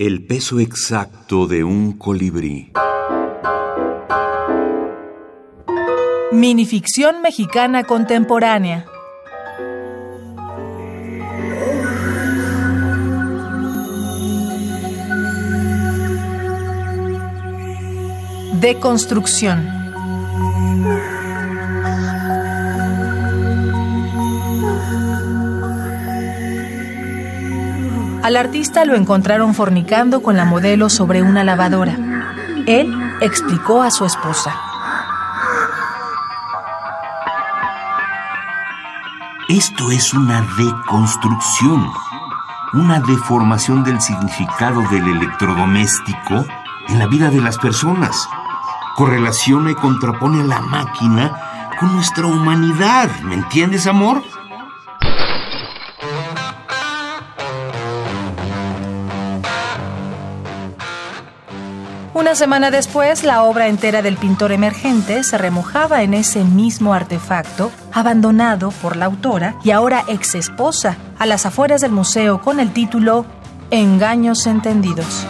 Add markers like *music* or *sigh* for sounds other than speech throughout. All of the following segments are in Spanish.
El peso exacto de un colibrí. Minificción mexicana contemporánea. Deconstrucción. Al artista lo encontraron fornicando con la modelo sobre una lavadora. Él explicó a su esposa. Esto es una deconstrucción, una deformación del significado del electrodoméstico en la vida de las personas. Correlaciona y contrapone a la máquina con nuestra humanidad. ¿Me entiendes, amor? Una semana después, la obra entera del pintor emergente se remojaba en ese mismo artefacto, abandonado por la autora y ahora ex esposa, a las afueras del museo con el título Engaños Entendidos.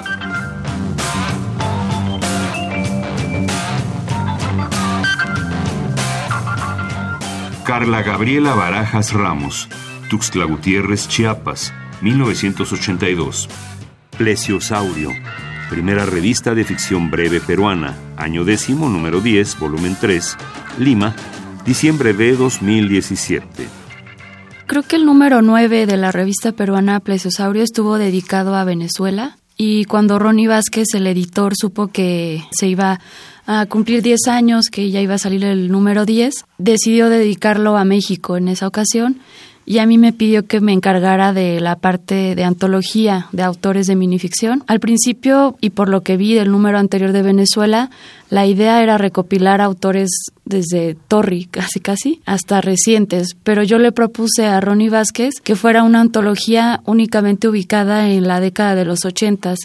Carla Gabriela Barajas Ramos, Tuxtla Gutiérrez, Chiapas, 1982. Plesiosaurio, primera revista de ficción breve peruana, año décimo, número 10, volumen 3, Lima, diciembre de 2017. Creo que el número 9 de la revista peruana Plesiosaurio estuvo dedicado a Venezuela y cuando Ronnie Vázquez, el editor, supo que se iba a cumplir 10 años, que ya iba a salir el número 10, decidió dedicarlo a México en esa ocasión y a mí me pidió que me encargara de la parte de antología de autores de minificción. Al principio, y por lo que vi del número anterior de Venezuela, la idea era recopilar autores desde Torri, *laughs* casi casi, hasta recientes, pero yo le propuse a Ronnie Vázquez que fuera una antología únicamente ubicada en la década de los ochentas,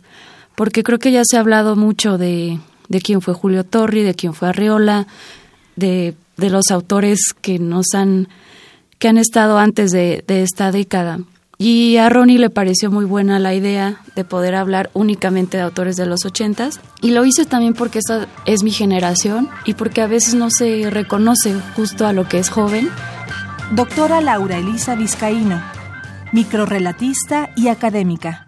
porque creo que ya se ha hablado mucho de, de quién fue Julio Torri, de quién fue Arriola, de, de los autores que nos han que han estado antes de, de, esta década. Y a Ronnie le pareció muy buena la idea de poder hablar únicamente de autores de los ochentas. Y lo hice también porque esta es mi generación y porque a veces no se reconoce justo a lo que es joven. Doctora Laura Elisa Vizcaíno, microrelatista y académica.